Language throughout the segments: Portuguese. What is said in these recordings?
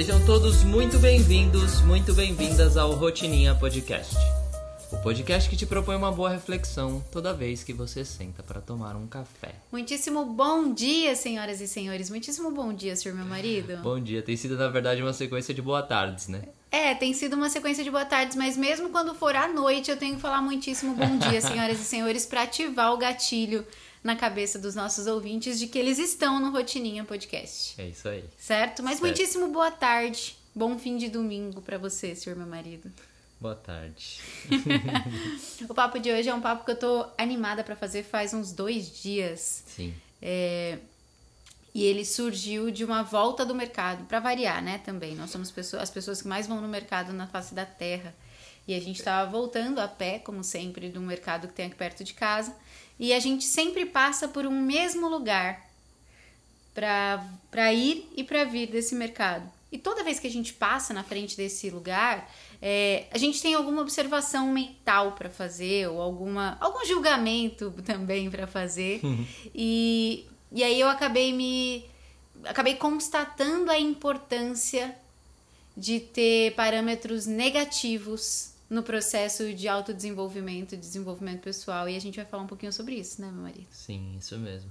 Sejam todos muito bem-vindos, muito bem-vindas ao Rotininha Podcast. O podcast que te propõe uma boa reflexão toda vez que você senta para tomar um café. Muitíssimo bom dia, senhoras e senhores. Muitíssimo bom dia, senhor meu marido. Bom dia. Tem sido, na verdade, uma sequência de boa tardes, né? É, tem sido uma sequência de boa tardes, mas mesmo quando for à noite, eu tenho que falar muitíssimo bom dia, senhoras e senhores, para ativar o gatilho na cabeça dos nossos ouvintes de que eles estão no Rotininha Podcast. É isso aí. Certo? Mas Certo. muitíssimo boa tarde. Bom fim de domingo para você, senhor meu marido. Boa tarde. O papo de hoje é um papo que eu tô animada para fazer faz uns dois dias. Sim. É, e ele surgiu de uma volta do mercado, para variar, né? Também. Nós somos pessoas, as pessoas que mais vão no mercado na face da terra. E a gente estava voltando a pé, como sempre, do mercado que tem aqui perto de casa. E a gente sempre passa por um mesmo lugar para ir e para vir desse mercado. E toda vez que a gente passa na frente desse lugar, é, a gente tem alguma observação mental para fazer ou alguma algum julgamento também para fazer. E, e aí eu acabei me acabei constatando a importância de ter parâmetros negativos no processo de autodesenvolvimento, de desenvolvimento pessoal. E a gente vai falar um pouquinho sobre isso, né, meu marido? Sim, isso mesmo.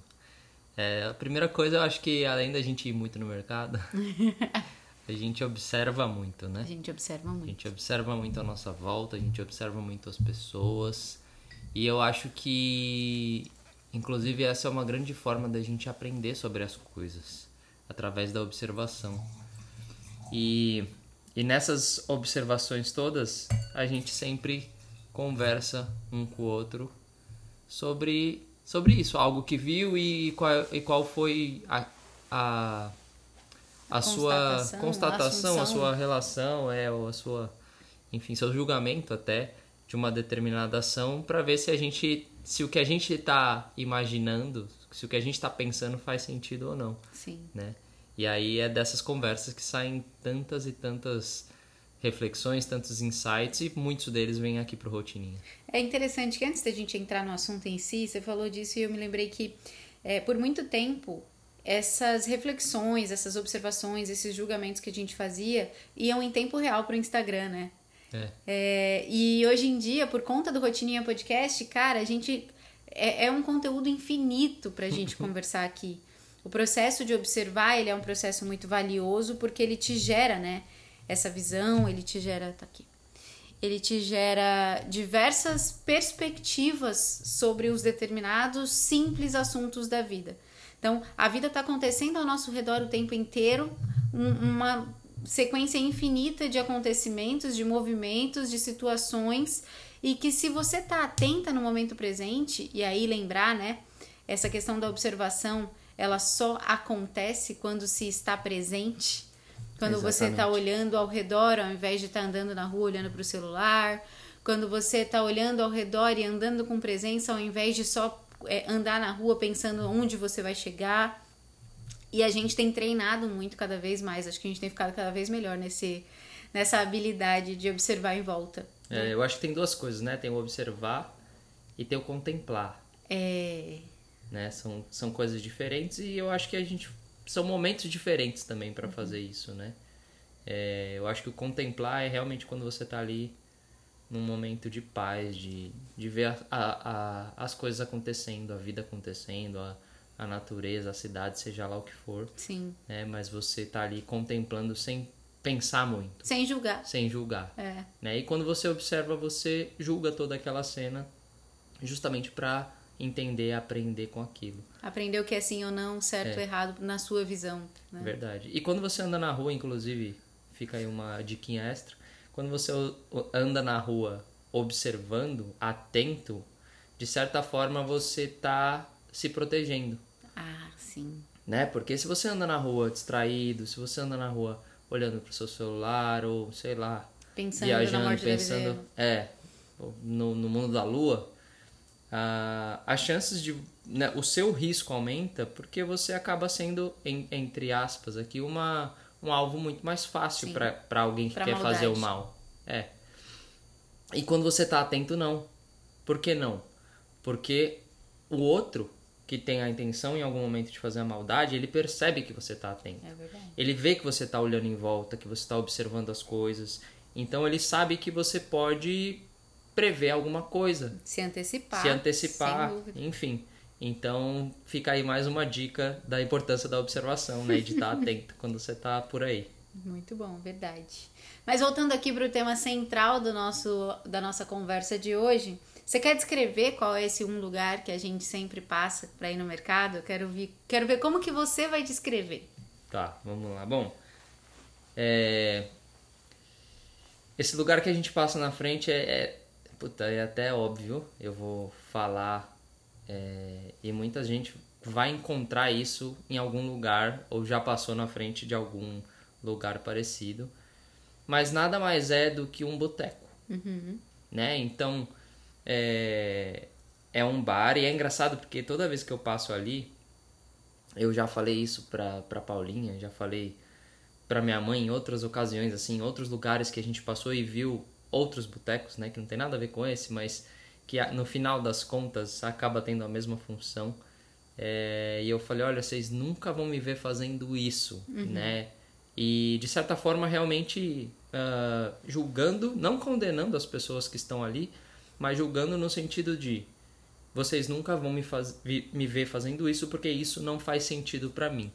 É, a primeira coisa, eu acho que além da gente ir muito no mercado, a gente observa muito, né? A gente observa A muito. gente observa muito a nossa volta, a gente observa muito as pessoas. E eu acho que, inclusive, essa é uma grande forma da gente aprender sobre as coisas, através da observação. E, e nessas observações todas, a gente sempre conversa um com o outro sobre, sobre isso, algo que viu e qual, e qual foi a, a, a sua Constatação, a assunção. sua relação, é, ou a sua, enfim, seu julgamento até de uma determinada ação para ver se a gente, se o que a gente está imaginando, se o que a gente está pensando faz sentido ou não, Sim. né? E aí é dessas conversas que saem tantas e tantas reflexões, tantos insights e muitos deles vêm aqui pro Rotininha. É interessante que antes da gente entrar no assunto em si, você falou disso e eu me lembrei que é, por muito tempo essas reflexões, essas observações, esses julgamentos que a gente fazia iam em tempo real pro Instagram, né? É. É, e hoje em dia, por conta do Rotininha Podcast, cara, a gente é, é um conteúdo infinito pra gente conversar aqui. O processo de observar, ele é um processo muito valioso porque ele te gera, né? Essa visão, ele te gera, tá aqui. Ele te gera diversas perspectivas sobre os determinados simples assuntos da vida. Então, a vida está acontecendo ao nosso redor o tempo inteiro, um- uma sequência infinita de acontecimentos, de movimentos, de situações, e que se você está atenta no momento presente, e aí lembrar, né, essa questão da observação, ela só acontece quando se está presente, quando você está Exatamente. olhando ao redor, ao invés de estar andando na rua olhando para o celular, quando você está olhando ao redor e andando com presença, ao invés de só é, andar na rua pensando onde você vai chegar. E a gente tem treinado muito cada vez mais, acho que a gente tem ficado cada vez melhor nesse, nessa habilidade de observar em volta. É, eu acho que tem duas coisas, né? Tem o observar e tem o contemplar, É, né? São, são coisas diferentes e eu acho que a gente são momentos diferentes também Uhum. para fazer isso, né? É, eu acho que o contemplar é realmente quando você tá ali num momento de paz, de, de ver a, a, a- as coisas acontecendo, a vida acontecendo, a, a natureza, a cidade, seja lá o que for, sim. né? Mas você tá ali contemplando sem pensar muito, Sem julgar. sem julgar. É, né? E quando você observa, você julga toda aquela cena justamente para entender, aprender com aquilo. aprender o que é sim ou não, certo ou errado, na sua visão. Né? Verdade. E quando você anda na rua, inclusive, fica aí uma diquinha extra, quando você o- o- anda na rua observando, atento, de certa forma você tá se protegendo, Ah, sim. né? Porque se você anda na rua distraído, se você anda na rua olhando pro seu celular ou sei lá, Pensando na viajando, pensando, é, no, no mundo da lua, ah, as chances de, né, o seu risco aumenta porque você acaba sendo, em- entre aspas, aqui uma um alvo muito mais fácil para alguém que Pra quer fazer o maldade. mal. É. E quando você tá atento, não. Por que não? Porque o outro que tem a intenção em algum momento de fazer a maldade, ele percebe que você tá atento. É verdade. Ele vê que você tá olhando em volta, que você tá observando as coisas. Então ele sabe que você pode prever alguma coisa, Se antecipar. se antecipar, enfim. Então fica aí mais uma dica da importância da observação, né? De estar atento quando você tá por aí. Muito bom, verdade. Mas voltando aqui para o tema central do nosso, da nossa conversa de hoje, você quer descrever qual é esse um lugar que a gente sempre passa para ir no mercado? Eu quero ver, quero ver como que você vai descrever. Tá, vamos lá. Bom, é... esse lugar que a gente passa na frente é, é, puta, é até óbvio. Eu vou falar é, e muita gente vai encontrar isso em algum lugar ou já passou na frente de algum lugar parecido. Mas nada mais é do que um boteco, né? Então é, é um bar e é engraçado porque toda vez que eu passo ali eu já falei isso pra, pra Paulinha, já falei pra minha mãe em outras ocasiões, assim, em outros lugares que a gente passou e viu outros botecos, né, que não tem nada a ver com esse, mas que no final das contas acaba tendo a mesma função. É, e eu falei, olha, vocês nunca vão me ver fazendo isso, né? E de certa forma realmente ah, julgando, não condenando as pessoas que estão ali, mas julgando no sentido de vocês nunca vão me, faz, me ver fazendo isso porque isso não faz sentido pra mim.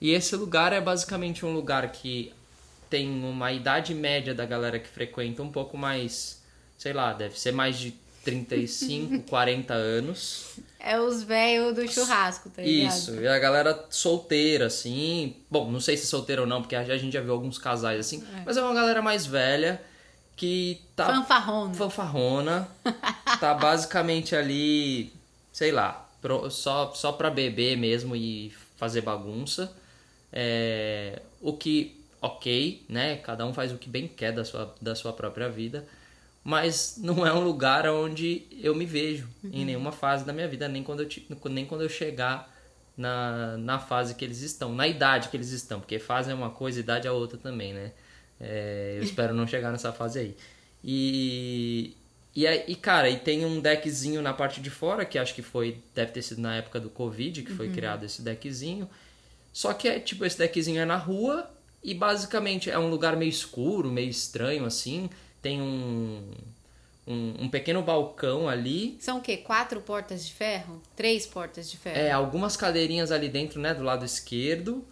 E esse lugar é basicamente um lugar que tem uma idade média da galera que frequenta um pouco mais, sei lá, deve ser mais de 35, 40 anos. É os velhos do churrasco, tá ligado? Isso, e a galera solteira, assim. Bom, não sei se solteira ou não, porque a gente já viu alguns casais assim, mas é uma galera mais velha que tá Fanfarrona. fanfarrona, tá basicamente ali, sei lá, pro- só, só pra beber mesmo e fazer bagunça. É, o que, ok, né? Cada um faz o que bem quer da sua, da sua própria vida. Mas não é um lugar onde eu me vejo em nenhuma fase da minha vida, nem quando eu, nem quando eu chegar na, na fase que eles estão, na idade que eles estão, porque fase é uma coisa, idade é outra também, né? É, eu espero não chegar nessa fase aí. E, e, aí- e, cara, e tem um deckzinho na parte de fora, que acho que foi, deve ter sido na época do Covid que foi criado esse deckzinho. Só que é tipo, esse deckzinho é na rua e basicamente é um lugar meio escuro, meio estranho assim. Tem um, um, um pequeno balcão ali. São o quê? Quatro portas de ferro? Três portas de ferro? É, algumas cadeirinhas ali dentro, né, do lado esquerdo.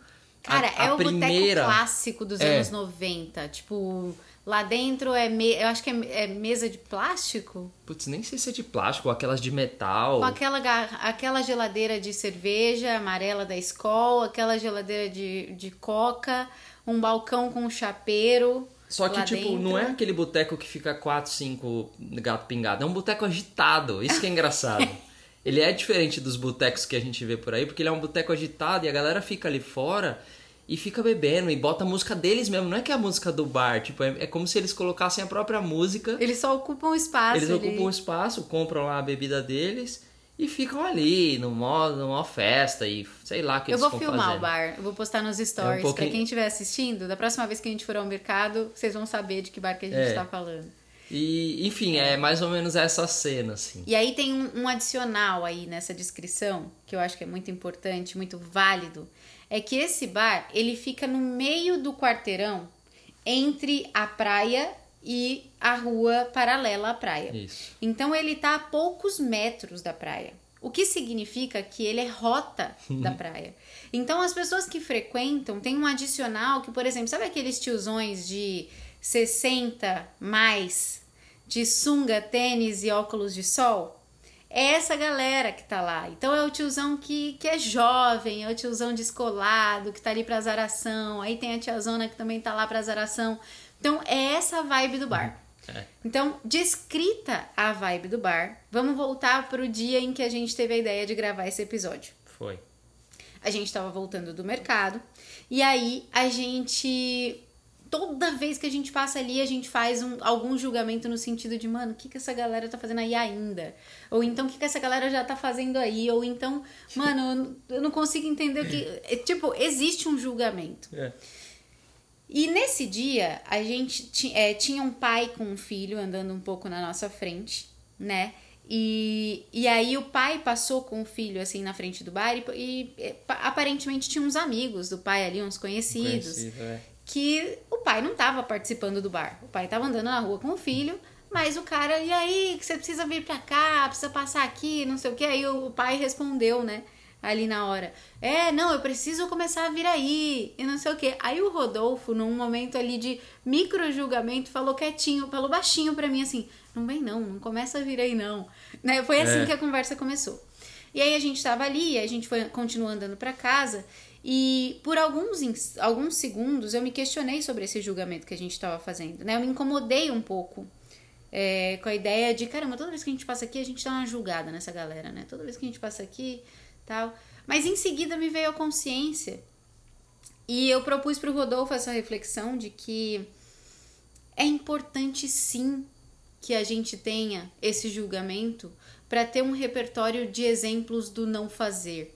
Cara, A- a é o primeira- boteco clássico dos É. anos 90. Tipo, lá dentro é. Me... Eu acho que é, é mesa de plástico? Putz, nem sei se é de plástico ou aquelas de metal. Com aquela, aquela geladeira de cerveja amarela da Skol, aquela geladeira de, de coca, um balcão com um chapeiro. Só que, tipo, dentro. não é aquele boteco que fica 4, 5 gato pingado. É um boteco agitado. Isso que é engraçado. ele é diferente dos botecos que a gente vê por aí, porque ele é um boteco agitado e a galera fica ali fora e fica bebendo e bota a música deles mesmo. Não é que é a música do bar. Tipo, é, é como se eles colocassem a própria música. Eles só ocupam o espaço. Eles ali. ocupam o espaço, compram lá a bebida deles e ficam ali, numa, numa festa e sei lá o que Eu vou filmar fazendo. o bar, eu vou postar nos stories. pouquinho- Pra quem estiver assistindo, da próxima vez que a gente for ao mercado, vocês vão saber de que bar que a gente É. tá falando. E, enfim, é mais ou menos essa cena, assim. E aí tem um, um adicional aí nessa descrição, que eu acho que é muito importante, muito válido, é que esse bar, ele fica no meio do quarteirão, entre a praia e a rua paralela à praia. Isso. Então ele tá a poucos metros da praia. O que significa que ele é rota da praia. Então as pessoas que frequentam tem um adicional que, por exemplo, sabe aqueles tiozões de 60 mais de sunga, tênis e óculos de sol? É essa galera que tá lá. Então é o tiozão que, que é jovem, é o tiozão descolado, que tá ali pra azaração. Aí tem a tiazona que também tá lá pra azaração. Então é essa vibe do bar. É. Então, descrita a vibe do bar, vamos voltar pro dia em que a gente teve a ideia de gravar esse episódio. Foi. A gente tava voltando do mercado e aí a gente. Toda vez que a gente passa ali, a gente faz um, algum julgamento no sentido de, mano, o que, que essa galera tá fazendo aí ainda? Ou então, o que, que essa galera já tá fazendo aí? Ou então, mano, eu não- eu não consigo entender o que. é, Tipo, existe um julgamento. É. E nesse dia, a gente é, tinha um pai com um filho andando um pouco na nossa frente, né? E, e aí o pai passou com o filho assim na frente do bar e, e, e aparentemente tinha uns amigos do pai ali, uns conhecidos. Conhecido, é. Que o pai não estava participando do bar. O pai estava andando na rua com o filho, mas o cara, e aí, que você precisa vir pra cá, precisa passar aqui, não sei o que. Aí o pai respondeu, né? Ali na hora. É, não, eu preciso começar a vir aí, e não sei o que. Aí o Rodolfo, num momento ali de micro julgamento, falou quietinho, falou baixinho pra mim assim: não vem não, não começa a vir aí não. Né? Foi assim É. que a conversa começou. E aí a gente tava ali, a gente foi continuou andando pra casa. E por alguns, alguns segundos eu me questionei sobre esse julgamento que a gente estava fazendo, né? Eu me incomodei um pouco é, com a ideia de, caramba, toda vez que a gente passa aqui, a gente dá uma julgada nessa galera, né? Toda vez que a gente passa aqui, tal. Mas em seguida me veio a consciência e eu propus para o Rodolfo essa reflexão de que é importante sim que a gente tenha esse julgamento para ter um repertório de exemplos do não fazer.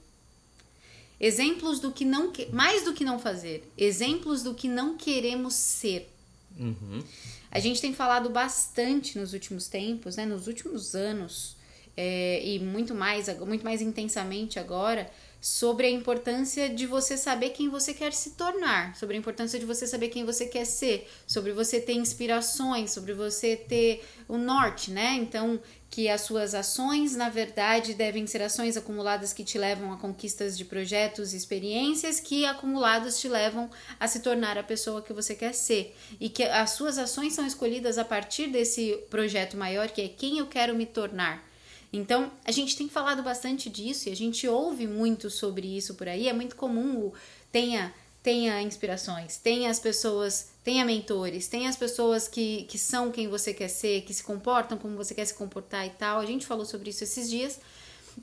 Exemplos do que não que- mais do que não fazer, exemplos do que não queremos ser. Uhum. A gente tem falado bastante nos últimos tempos, né, nos últimos anos, é, e muito mais, muito mais intensamente agora, sobre a importância de você saber quem você quer se tornar, sobre a importância de você saber quem você quer ser, sobre você ter inspirações, sobre você ter o norte, né? Então, que as suas ações, na verdade, devem ser ações acumuladas que te levam a conquistas de projetos e experiências que acumuladas te levam a se tornar a pessoa que você quer ser. E que as suas ações são escolhidas a partir desse projeto maior, que é quem eu quero me tornar. Então, a gente tem falado bastante disso e a gente ouve muito sobre isso por aí. É muito comum o tenha tenha inspirações, tenha as pessoas, tenha mentores, tenha as pessoas que, que são quem você quer ser, que se comportam como você quer se comportar e tal. A gente falou sobre isso esses dias.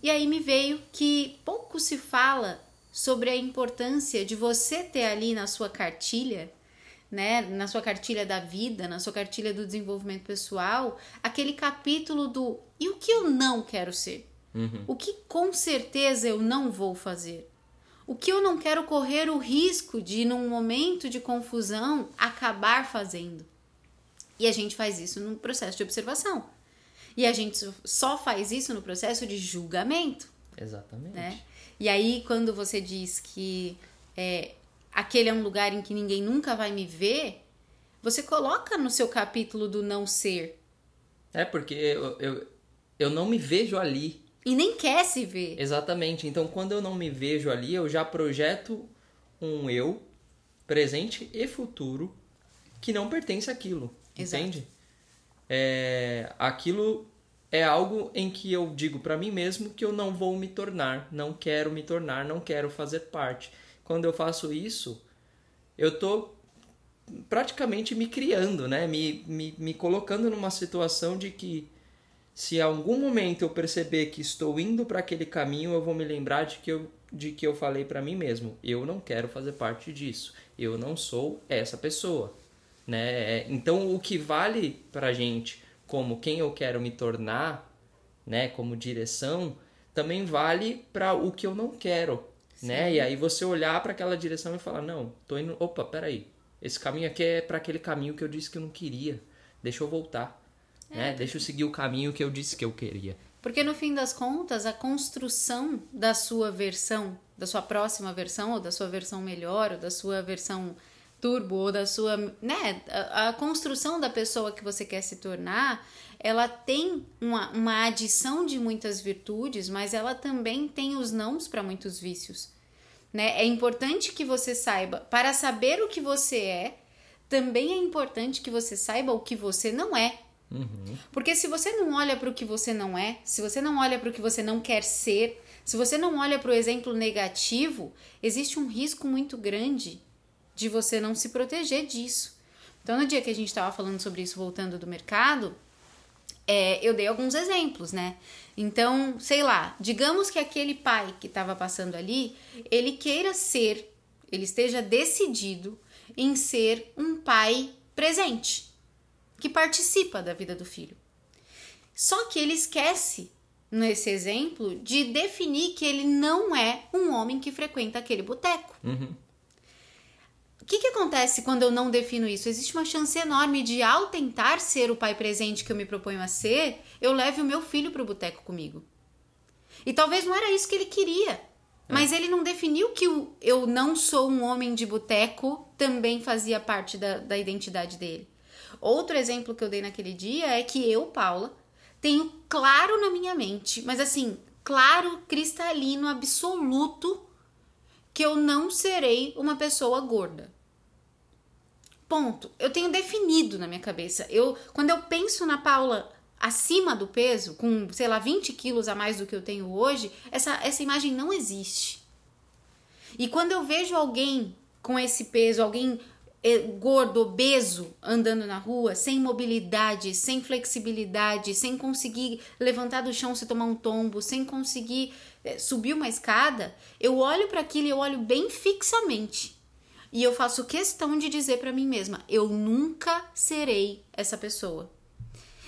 E aí me veio que pouco se fala sobre a importância de você ter ali na sua cartilha, né, na sua cartilha da vida, na sua cartilha do desenvolvimento pessoal, aquele capítulo do e o que eu não quero ser? O que com certeza eu não vou fazer? O que eu não quero correr o risco de, num momento de confusão, acabar fazendo? E a gente faz isso no processo de observação. E a gente só faz isso no processo de julgamento, Exatamente. né? E aí, quando você diz que é, aquele é um lugar em que ninguém nunca vai me ver, você coloca no seu capítulo do não ser. É porque eu, eu, eu não me vejo ali. E nem quer se ver. Exatamente. Então, quando eu não me vejo ali, eu já projeto um eu, presente e futuro, que não pertence àquilo. Exato. Entende? É, aquilo é algo em que eu digo pra mim mesmo que eu não vou me tornar, não quero me tornar, não quero fazer parte. Quando eu faço isso, eu tô praticamente me criando, né? Me, me, me colocando numa situação de que se algum momento eu perceber que estou indo para aquele caminho, eu vou me lembrar de que eu, de que eu falei para mim mesmo, eu não quero fazer parte disso. Eu não sou essa pessoa, né? Então o que vale pra gente como quem eu quero me tornar, né, como direção, também vale para o que eu não quero, né? E aí você olhar para aquela direção e falar: "Não, tô indo, opa, peraí. Esse caminho aqui é para aquele caminho que eu disse que eu não queria. Deixa eu voltar." né? Deixa eu seguir o caminho que eu disse que eu queria. Porque no fim das contas, a construção da sua versão, da sua próxima versão, ou da sua versão melhor, ou da sua versão turbo, ou da sua. né? A, a construção da pessoa que você quer se tornar, ela tem uma, uma adição de muitas virtudes, mas ela também tem os nãos para muitos vícios. Né? É importante que você saiba, para saber o que você é, também é importante que você saiba o que você não é. Porque se você não olha para o que você não é, se você não olha para o que você não quer ser, se você não olha para o exemplo negativo, existe um risco muito grande de você não se proteger disso. Então, no dia que a gente estava falando sobre isso, voltando do mercado, é, eu dei alguns exemplos, né? Então, sei lá, digamos que aquele pai que estava passando ali, ele queira ser, ele esteja decidido em ser um pai presente, que participa da vida do filho. Só que ele esquece, nesse exemplo, de definir que ele não é um homem que frequenta aquele boteco. O que, que acontece quando eu não defino isso? Existe uma chance enorme de, ao tentar ser o pai presente que eu me proponho a ser, eu leve o meu filho para o boteco comigo. E talvez não era isso que ele queria. É. Mas ele não definiu que o eu não sou um homem de boteco também fazia parte da, da identidade dele. Outro exemplo que eu dei naquele dia é que eu, Paula, tenho claro na minha mente, mas assim, claro, cristalino, absoluto, que eu não serei uma pessoa gorda. Ponto. Eu tenho definido na minha cabeça. Eu, quando eu penso na Paula acima do peso, com, sei lá, 20 quilos a mais do que eu tenho hoje, essa, essa imagem não existe. E quando eu vejo alguém com esse peso, alguém é, gordo, obeso, andando na rua, sem mobilidade, sem flexibilidade, sem conseguir levantar do chão se tomar um tombo, sem conseguir é, subir uma escada, eu olho para aquilo e eu olho bem fixamente. E eu faço questão de dizer para mim mesma: eu nunca serei essa pessoa.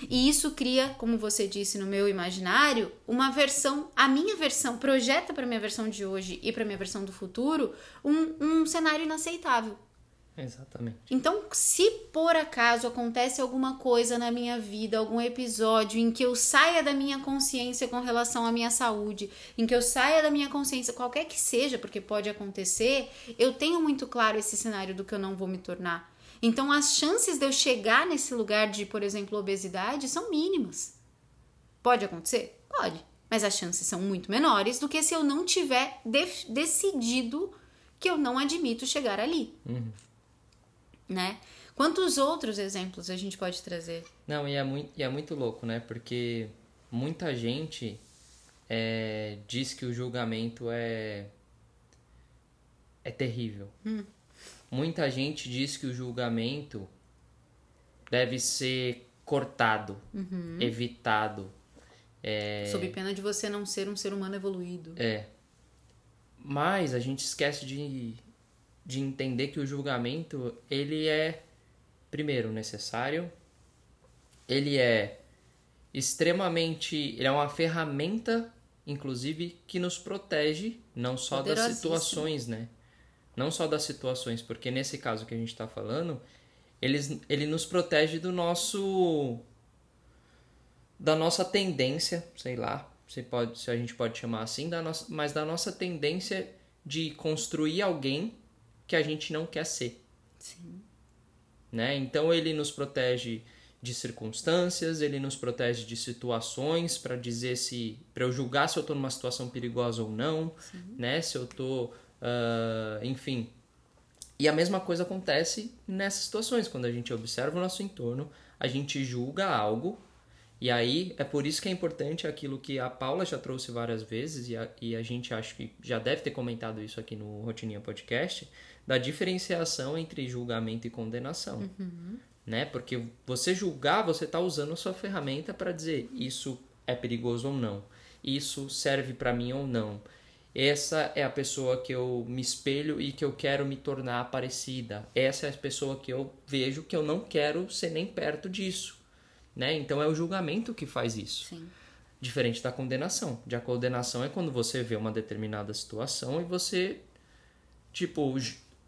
E isso cria, como você disse no meu imaginário, uma versão, a minha versão, projeta para minha versão de hoje e para minha versão do futuro um, um cenário inaceitável. Exatamente. Então, se por acaso acontece alguma coisa na minha vida, algum episódio em que eu saia da minha consciência com relação à minha saúde, em que eu saia da minha consciência, qualquer que seja, porque pode acontecer, eu tenho muito claro esse cenário do que eu não vou me tornar. Então, as chances de eu chegar nesse lugar de, por exemplo, obesidade são mínimas. Pode acontecer? Pode. Mas as chances são muito menores do que se eu não tiver decidido que eu não admito chegar ali. Uhum né? Quantos outros exemplos a gente pode trazer? Não, e é muito, e é muito louco, né? Porque muita gente é, diz que o julgamento é, é terrível. Hum. Muita gente diz que o julgamento deve ser cortado, uhum. evitado. É... Sob pena de você não ser um ser humano evoluído. É. Mas a gente esquece de de entender que o julgamento ele é primeiro necessário, ele é extremamente, ele é uma ferramenta inclusive que nos protege não só das situações, né? Não só das situações, porque nesse caso que a gente está falando, ele, ele nos protege do nosso da nossa tendência, sei lá, se pode, se a gente pode chamar assim, da nossa, mas da nossa tendência de construir alguém que a gente não quer ser. Sim. Né? Então ele nos protege de circunstâncias, ele nos protege de situações para dizer se para eu julgar se eu estou numa situação perigosa ou não, Sim. né? Se eu estou, uh, enfim. E a mesma coisa acontece nessas situações quando a gente observa o nosso entorno, a gente julga algo e aí é por isso que é importante aquilo que a Paula já trouxe várias vezes e a, e a gente acho que já deve ter comentado isso aqui no Rotininha Podcast, da diferenciação entre julgamento e condenação. Uhum. Né? Porque você julgar, você está usando a sua ferramenta para dizer isso é perigoso ou não, isso serve para mim ou não. Essa é a pessoa que eu me espelho e que eu quero me tornar parecida. Essa é a pessoa que eu vejo que eu não quero ser nem perto disso. Né? Então é o julgamento que faz isso. Sim. Diferente da condenação. De a condenação é quando você vê uma determinada situação e você, tipo,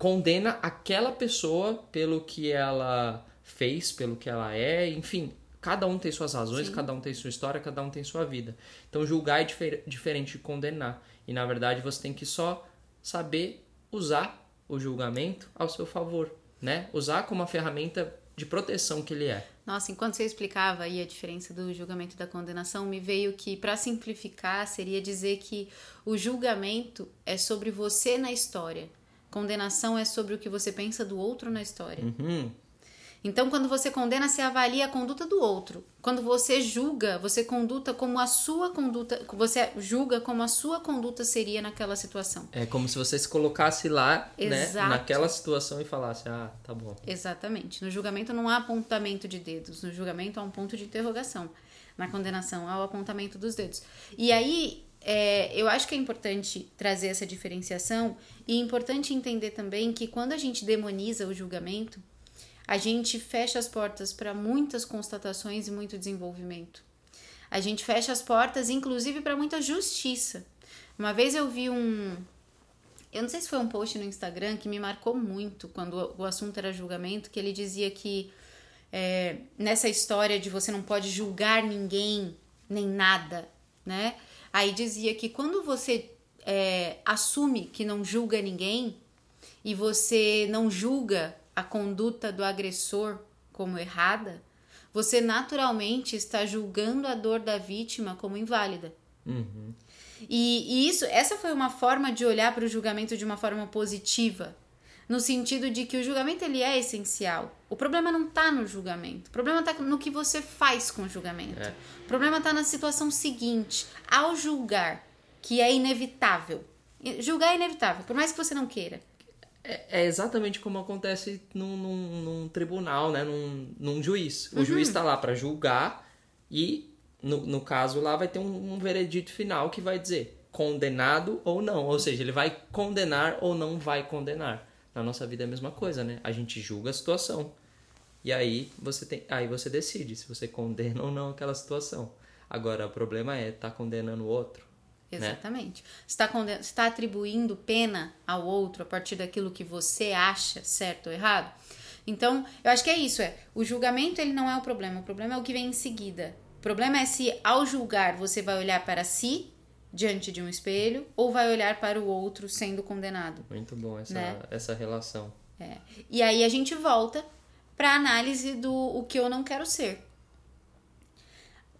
condena aquela pessoa pelo que ela fez, pelo que ela é, enfim, cada um tem suas razões, Sim. cada um tem sua história, cada um tem sua vida. Então julgar é difer diferente de condenar. E na verdade você tem que só saber usar o julgamento ao seu favor, né? Usar como uma ferramenta de proteção que ele é. Nossa, enquanto você explicava aí a diferença do julgamento e da condenação, me veio que, para simplificar, seria dizer que o julgamento é sobre você na história Condenação é sobre o que você pensa do outro na história. Uhum. Então, quando você condena, você avalia a conduta do outro. Quando você julga, você conduta como a sua conduta, você julga como a sua conduta seria naquela situação. É como se você se colocasse lá, né, naquela situação e falasse: "Ah, tá bom". Exatamente. No julgamento não há apontamento de dedos, no julgamento há um ponto de interrogação. Na condenação há o apontamento dos dedos. E aí, é, eu acho que é importante trazer essa diferenciação e é importante entender também que quando a gente demoniza o julgamento, a gente fecha as portas para muitas constatações e muito desenvolvimento. A gente fecha as portas, inclusive, para muita justiça. Uma vez eu vi um. Eu não sei se foi um post no Instagram que me marcou muito quando o assunto era julgamento, que ele dizia que é, nessa história de você não pode julgar ninguém nem nada, né? Aí dizia que quando você é, assume que não julga ninguém e você não julga a conduta do agressor como errada, você naturalmente está julgando a dor da vítima como inválida. Uhum. E, e, isso, essa foi uma forma de olhar para o julgamento de uma forma positiva, no sentido de que o julgamento ele é essencial. O problema não está no julgamento, o problema está no que você faz com o julgamento. É. O problema está na situação seguinte: ao julgar, que é inevitável, julgar é inevitável, por mais que você não queira. É, é exatamente como acontece num, num, num tribunal, né? num, num juiz. O Uhum. juiz está lá para julgar e, no, no caso lá, vai ter um, um veredito final que vai dizer condenado ou não. Ou seja, ele vai condenar ou não vai condenar. Na nossa vida é a mesma coisa, né? A gente julga a situação. E aí você tem, aí você decide se você condena ou não aquela situação. Agora o problema é tá condenando o outro. Né? Exatamente. Você está está atribuindo pena ao outro a partir daquilo que você acha certo ou errado. Então, eu acho que é isso. É o julgamento ele não é o problema. O problema é o que vem em seguida. O problema é se ao julgar você vai olhar para si diante de um espelho ou vai olhar para o outro sendo condenado. Muito bom essa, Né? essa relação. É. E aí a gente volta para a análise do o que eu não quero ser.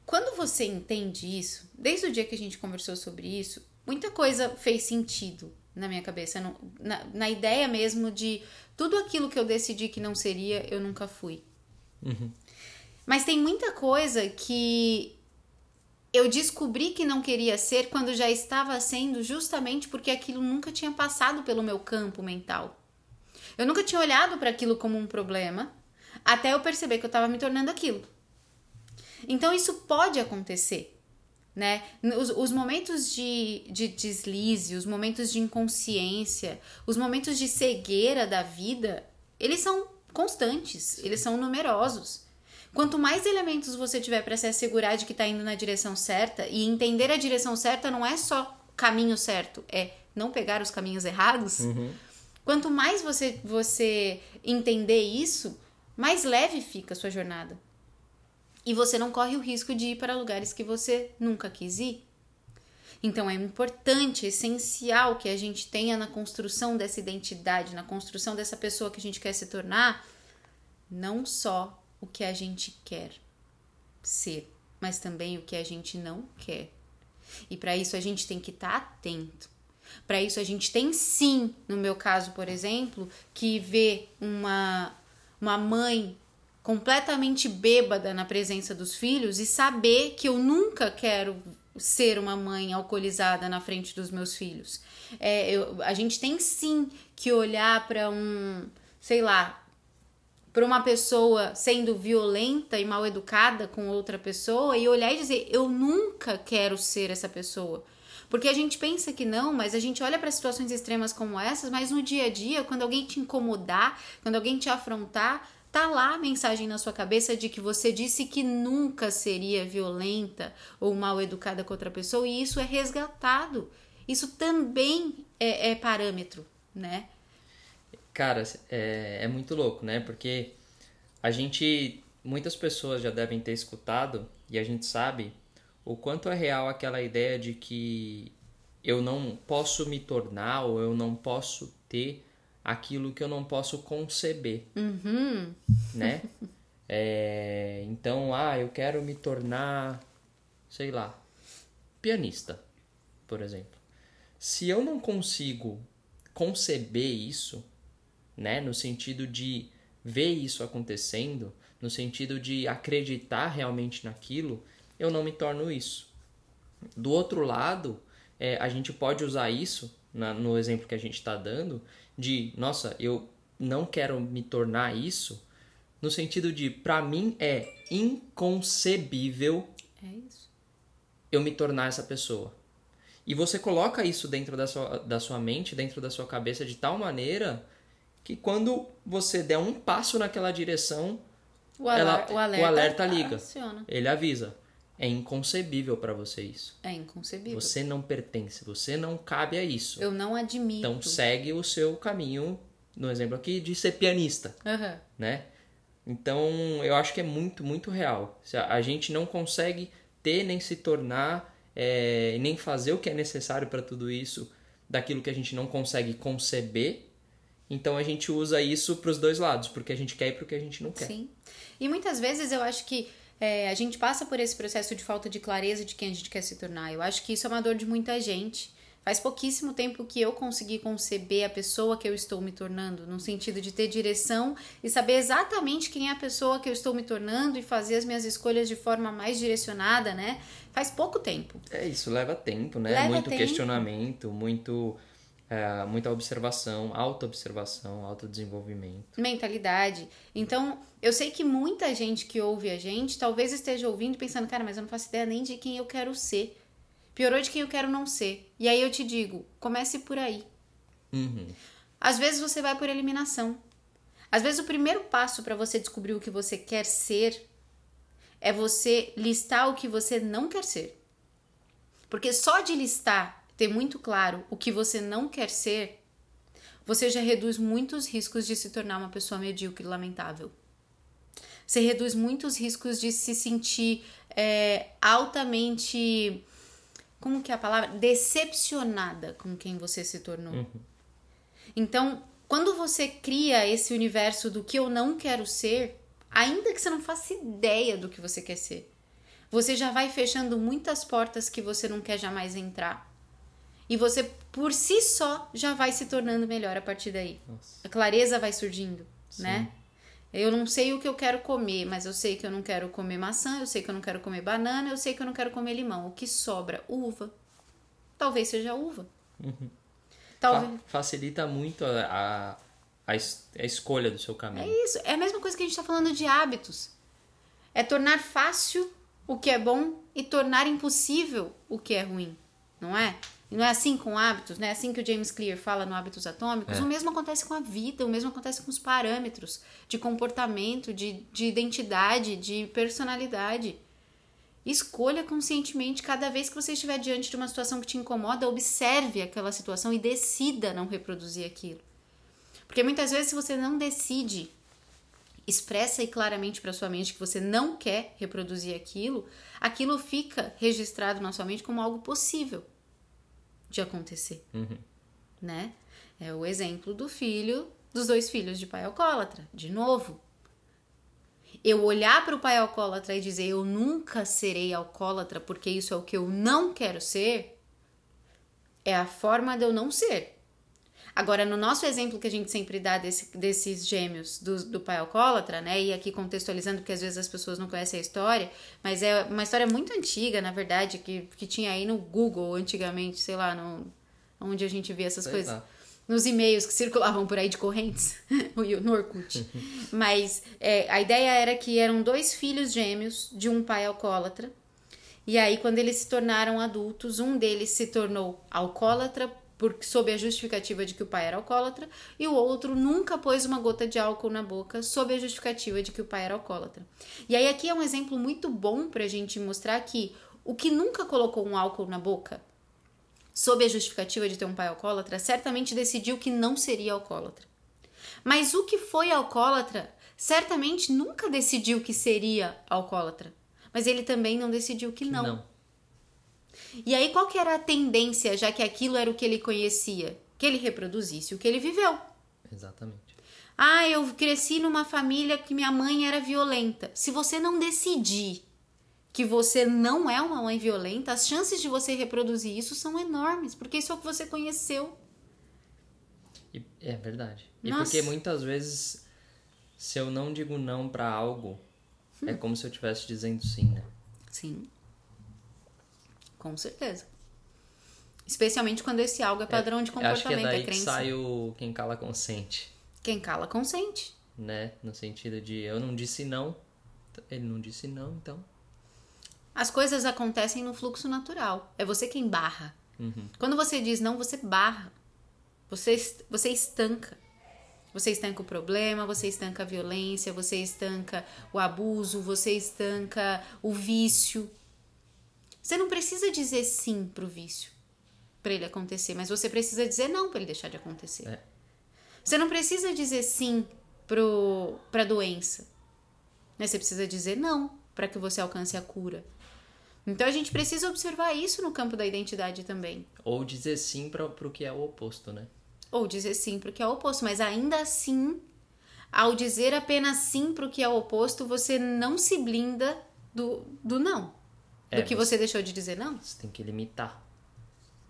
Quando você entende isso, desde o dia que a gente conversou sobre isso, muita coisa fez sentido na minha cabeça, na, na ideia mesmo de tudo aquilo que eu decidi que não seria, eu nunca fui. Mas tem muita coisa que eu descobri que não queria ser quando já estava sendo, justamente porque aquilo nunca tinha passado pelo meu campo mental. Eu nunca tinha olhado para aquilo como um problema, até eu perceber que eu estava me tornando aquilo. Então isso pode acontecer, né? Os, os momentos de, de deslize, os momentos de inconsciência, os momentos de cegueira da vida, eles são constantes, eles são numerosos. Quanto mais elementos você tiver para se assegurar de que está indo na direção certa, e entender a direção certa não é só caminho certo, é não pegar os caminhos errados. Quanto mais você, você entender isso, mais leve fica a sua jornada. E você não corre o risco de ir para lugares que você nunca quis ir. Então é importante, essencial que a gente tenha na construção dessa identidade, na construção dessa pessoa que a gente quer se tornar, não só o que a gente quer ser, mas também o que a gente não quer. E para isso a gente tem que estar atento. Para isso a gente tem sim, no meu caso, por exemplo, que ver uma uma mãe completamente bêbada na presença dos filhos e saber que eu nunca quero ser uma mãe alcoolizada na frente dos meus filhos. É, eu, a gente tem sim que olhar para um, sei lá, para uma pessoa sendo violenta e mal educada com outra pessoa e olhar e dizer: eu nunca quero ser essa pessoa. Porque a gente pensa que não, mas a gente olha para situações extremas como essas, mas no dia a dia, quando alguém te incomodar, quando alguém te afrontar, tá lá a mensagem na sua cabeça de que você disse que nunca seria violenta ou mal educada com outra pessoa e isso é resgatado. Isso também é, é parâmetro, né? Cara, é, é muito louco, né? Porque a gente. Muitas pessoas já devem ter escutado e a gente sabe o quanto é real aquela ideia de que eu não posso me tornar ou eu não posso ter aquilo que eu não posso conceber, Uhum. né? É, então, ah, eu quero me tornar, sei lá, pianista, por exemplo. Se eu não consigo conceber isso, né, no sentido de ver isso acontecendo, no sentido de acreditar realmente naquilo, eu não me torno isso. Do outro lado, é, a gente pode usar isso, na- no exemplo que a gente está dando, de, nossa, eu não quero me tornar isso, no sentido de, para mim é inconcebível É eu me tornar essa pessoa. E você coloca isso dentro da sua, da sua mente, dentro da sua cabeça, de tal maneira que quando você der um passo naquela direção, O, ela- aler- o alerta, o alerta liga. aciona. ele avisa. É inconcebível para você isso. É inconcebível. Você não pertence, você não cabe a isso. Eu não admito. Então segue o seu caminho, no exemplo aqui, de ser pianista, Aham. né? Então eu acho que é muito, muito real. A gente não consegue ter nem se tornar, é, nem fazer o que é necessário para tudo isso daquilo que a gente não consegue conceber. Então a gente usa isso para os dois lados, porque a gente quer e porque a gente não quer. Sim. E muitas vezes eu acho que é, a gente passa por esse processo de falta de clareza de quem a gente quer se tornar. Eu acho que isso é uma dor de muita gente. Faz pouquíssimo tempo que eu consegui conceber a pessoa que eu estou me tornando, no sentido de ter direção e saber exatamente quem é a pessoa que eu estou me tornando e fazer as minhas escolhas de forma mais direcionada, né? Faz pouco tempo. É, isso leva tempo, né? Leva muito tempo. questionamento, muito, é, muita observação, auto-observação, autodesenvolvimento. mentalidade. Então, eu sei que muita gente que ouve a gente talvez esteja ouvindo e pensando, cara, mas eu não faço ideia nem de quem eu quero ser. Piorou de quem eu quero não ser. E aí eu te digo, comece por aí. Uhum. Às vezes você vai por eliminação. Às vezes o primeiro passo para você descobrir o que você quer ser é você listar o que você não quer ser. Porque só de listar, ter muito claro o que você não quer ser, você já reduz muitos riscos de se tornar uma pessoa medíocre e lamentável. Você reduz muitos riscos de se sentir é, altamente. Como que é a palavra? Decepcionada com quem você se tornou. Então, quando você cria esse universo do que eu não quero ser, ainda que você não faça ideia do que você quer ser, você já vai fechando muitas portas que você não quer jamais entrar. E você, por si só, já vai se tornando melhor a partir daí. Nossa. A clareza vai surgindo, né? Eu não sei o que eu quero comer, mas eu sei que eu não quero comer maçã, eu sei que eu não quero comer banana, eu sei que eu não quero comer limão. O que sobra? Uva. Talvez seja uva. Talvez. Fa- facilita muito a, a, a escolha do seu caminho. É isso. É a mesma coisa que a gente está falando de hábitos. É tornar fácil o que é bom e tornar impossível o que é ruim. Não é? E não é assim com hábitos, né? Assim que o James Clear fala no Hábitos Atômicos. É. O mesmo acontece com a vida, o mesmo acontece com os parâmetros de comportamento, de, de identidade, de personalidade. Escolha conscientemente cada vez que você estiver diante de uma situação que te incomoda, observe aquela situação e decida não reproduzir aquilo. Porque muitas vezes, se você não decide expressa e claramente para sua mente que você não quer reproduzir aquilo, aquilo fica registrado na sua mente como algo possível de acontecer, né? É o exemplo do filho, dos dois filhos de pai alcoólatra, de novo. Eu olhar para o pai alcoólatra e dizer eu nunca serei alcoólatra porque isso é o que eu não quero ser, é a forma de eu não ser. Agora, no nosso exemplo que a gente sempre dá desse- desses gêmeos do, do pai alcoólatra, né? E aqui contextualizando, porque às vezes as pessoas não conhecem a história, mas é uma história muito antiga, na verdade, que, que tinha aí no Google antigamente, sei lá, no, onde a gente via essas Sei coisas. lá. Nos e-mails que circulavam por aí de correntes, no Orkut. Mas é, a ideia era que eram dois filhos gêmeos de um pai alcoólatra. E aí, quando eles se tornaram adultos, um deles se tornou alcoólatra por, sob a justificativa de que o pai era alcoólatra, e o outro nunca pôs uma gota de álcool na boca sob a justificativa de que o pai era alcoólatra. E aí, aqui é um exemplo muito bom pra gente mostrar que o que nunca colocou um álcool na boca, sob a justificativa de ter um pai alcoólatra, certamente decidiu que não seria alcoólatra. Mas o que foi alcoólatra, certamente nunca decidiu que seria alcoólatra. Mas ele também não decidiu que não. Não. E aí, qual que era a tendência, já que aquilo era o que ele conhecia? Que ele reproduzisse o que ele viveu. Exatamente. Ah, eu cresci numa família que minha mãe era violenta. Se você não decidir que você não é uma mãe violenta, as chances de você reproduzir isso são enormes, porque isso é o que você conheceu. E- é verdade. E Nossa. porque muitas vezes, se eu não digo não pra algo, Hum. é como se eu estivesse dizendo sim, né? Sim. Com certeza. Especialmente quando esse algo é padrão de Eu acho que é comportamento, daí é que crença. sai o quem cala consente, Quem cala consente. né? No sentido de eu não disse não, ele não disse não, então. As coisas acontecem no fluxo natural. É você quem barra. Quando você diz não, você barra. Você, você estanca. Você estanca o problema, você estanca a violência, você estanca o abuso, você estanca o vício. Você não precisa dizer sim pro vício para ele acontecer, mas você precisa dizer não para ele deixar de acontecer. É. Você não precisa dizer sim pro para doença, mas você precisa dizer não para que você alcance a cura. Então a gente precisa observar isso no campo da identidade também. Ou dizer sim para o que é o oposto, né? Ou dizer sim para o que é o oposto, mas ainda assim, ao dizer apenas sim para o que é o oposto, você não se blinda do, do não. É, do que você deixou de dizer não. Você tem que limitar.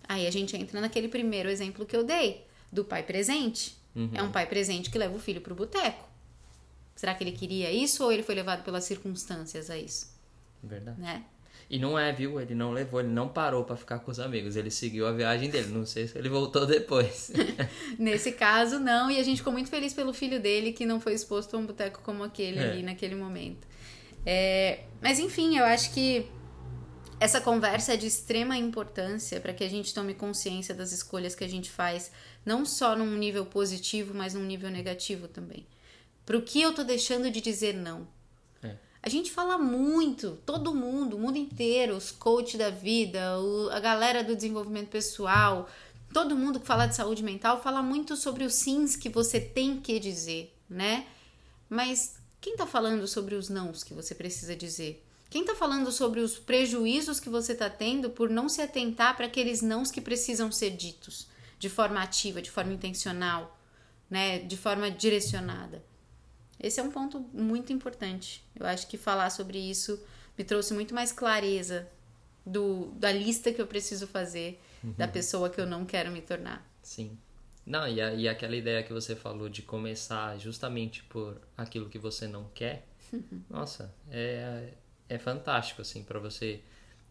Aí a gente entra naquele primeiro exemplo que eu dei, do pai presente. Uhum. É um pai presente que leva o filho pro boteco. Será que ele queria isso ou ele foi levado pelas circunstâncias a isso? Verdade. Né? E não é, viu? Ele não levou, ele não parou para ficar com os amigos. Ele seguiu a viagem dele. Não sei se ele voltou depois. Nesse caso, não. E a gente ficou muito feliz pelo filho dele que não foi exposto a um boteco como aquele É. ali naquele momento. É, mas enfim, eu acho que essa conversa é de extrema importância para que a gente tome consciência das escolhas que a gente faz, não só num nível positivo, mas num nível negativo também. Para o que eu tô deixando de dizer não? É. A gente fala muito, todo mundo, o mundo inteiro, os coaches da vida, o- a galera do desenvolvimento pessoal, todo mundo que fala de saúde mental fala muito sobre os sims que você tem que dizer, né? Mas quem tá falando sobre os nãos que você precisa dizer? Quem tá falando sobre os prejuízos que você tá tendo por não se atentar para aqueles nãos que precisam ser ditos de forma ativa, de forma intencional, né, de forma direcionada? Esse é um ponto muito importante. Eu acho que falar sobre isso me trouxe muito mais clareza do, da lista que eu preciso fazer da pessoa que eu não quero me tornar. Sim. Não, e, a- e aquela ideia que você falou de começar justamente por aquilo que você não quer, nossa, é, é fantástico, assim, para você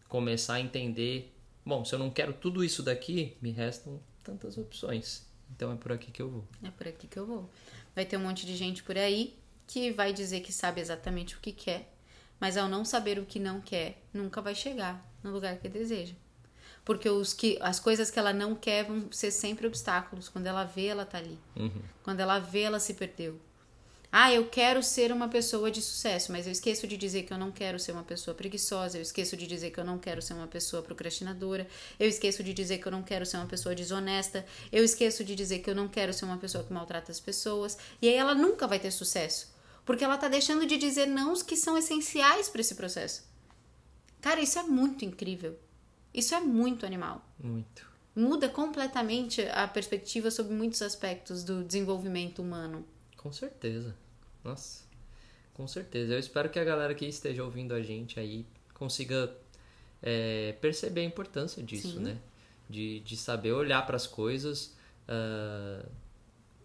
começar a entender. Bom, se eu não quero tudo isso daqui, me restam tantas opções. Então é por aqui que eu vou. É por aqui que eu vou. Vai ter um monte de gente por aí que vai dizer que sabe exatamente o que quer, mas ao não saber o que não quer, nunca vai chegar no lugar que deseja. Porque os que, as coisas que ela não quer vão ser sempre obstáculos. Quando ela vê, ela tá ali. Uhum. Quando ela vê, ela se perdeu. Ah, eu quero ser uma pessoa de sucesso, mas eu esqueço de dizer que eu não quero ser uma pessoa preguiçosa, eu esqueço de dizer que eu não quero ser uma pessoa procrastinadora, eu esqueço de dizer que eu não quero ser uma pessoa desonesta, eu esqueço de dizer que eu não quero ser uma pessoa que maltrata as pessoas, e aí ela nunca vai ter sucesso, porque ela tá deixando de dizer não os que são essenciais para esse processo. Cara, isso é muito incrível. Isso é muito animal Muito. muda completamente a perspectiva sobre muitos aspectos do desenvolvimento humano. Com certeza. Nossa. Com certeza. Eu espero que a galera que esteja ouvindo a gente aí consiga é, perceber a importância disso, Sim. né? De, de saber olhar para as coisas ah,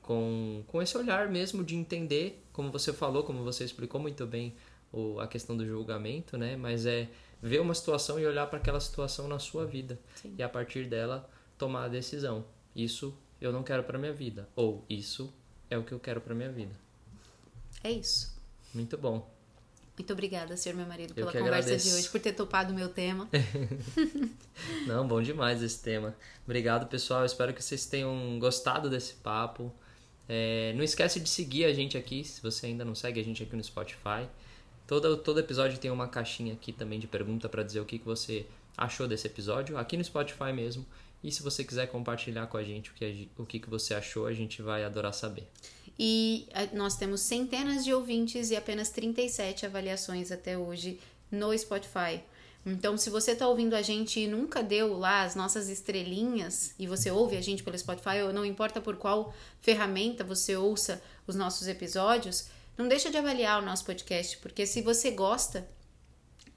com, com esse olhar mesmo de entender, como você falou, como você explicou muito bem o, a questão do julgamento, né? Mas é ver uma situação e olhar para aquela situação na sua vida Sim. e a partir dela tomar a decisão. Isso eu não quero para minha vida ou isso é o que eu quero para minha vida. É isso. Muito bom. Muito obrigada, senhor meu marido, pela conversa agradeço. de hoje, por ter topado o meu tema. Não, bom demais esse tema. Obrigado, pessoal. Eu espero que vocês tenham gostado desse papo. É, não esquece de seguir a gente aqui, se você ainda não segue a gente aqui no Spotify. Todo, todo episódio tem uma caixinha aqui também de pergunta para dizer o que, que você achou desse episódio, aqui no Spotify mesmo. E se você quiser compartilhar com a gente o que, o que, você achou, a gente vai adorar saber. E a- nós temos centenas de ouvintes e apenas 37 avaliações até hoje no Spotify. Então, se você está ouvindo a gente e nunca deu lá as nossas estrelinhas e você ouve a gente pelo Spotify, ou não importa por qual ferramenta você ouça os nossos episódios, não deixa de avaliar o nosso podcast, porque se você gosta,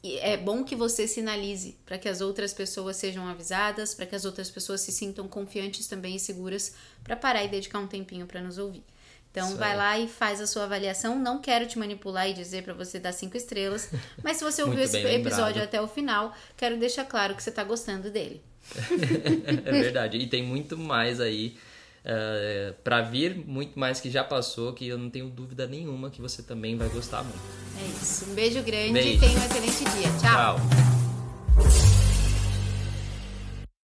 é bom que você sinalize para que as outras pessoas sejam avisadas, para que as outras pessoas se sintam confiantes também e seguras para parar e dedicar um tempinho para nos ouvir. Então Isso vai lá e faz a sua avaliação. Não quero te manipular e dizer para você dar cinco estrelas, mas se você ouviu esse episódio lembrado. até o final, quero deixar claro que você tá gostando dele. é verdade. E tem muito mais aí uh, para vir, muito mais que já passou, que eu não tenho dúvida nenhuma que você também vai gostar muito. É isso. Um beijo grande Beijo. e tenha um excelente dia. Tchau. Tchau.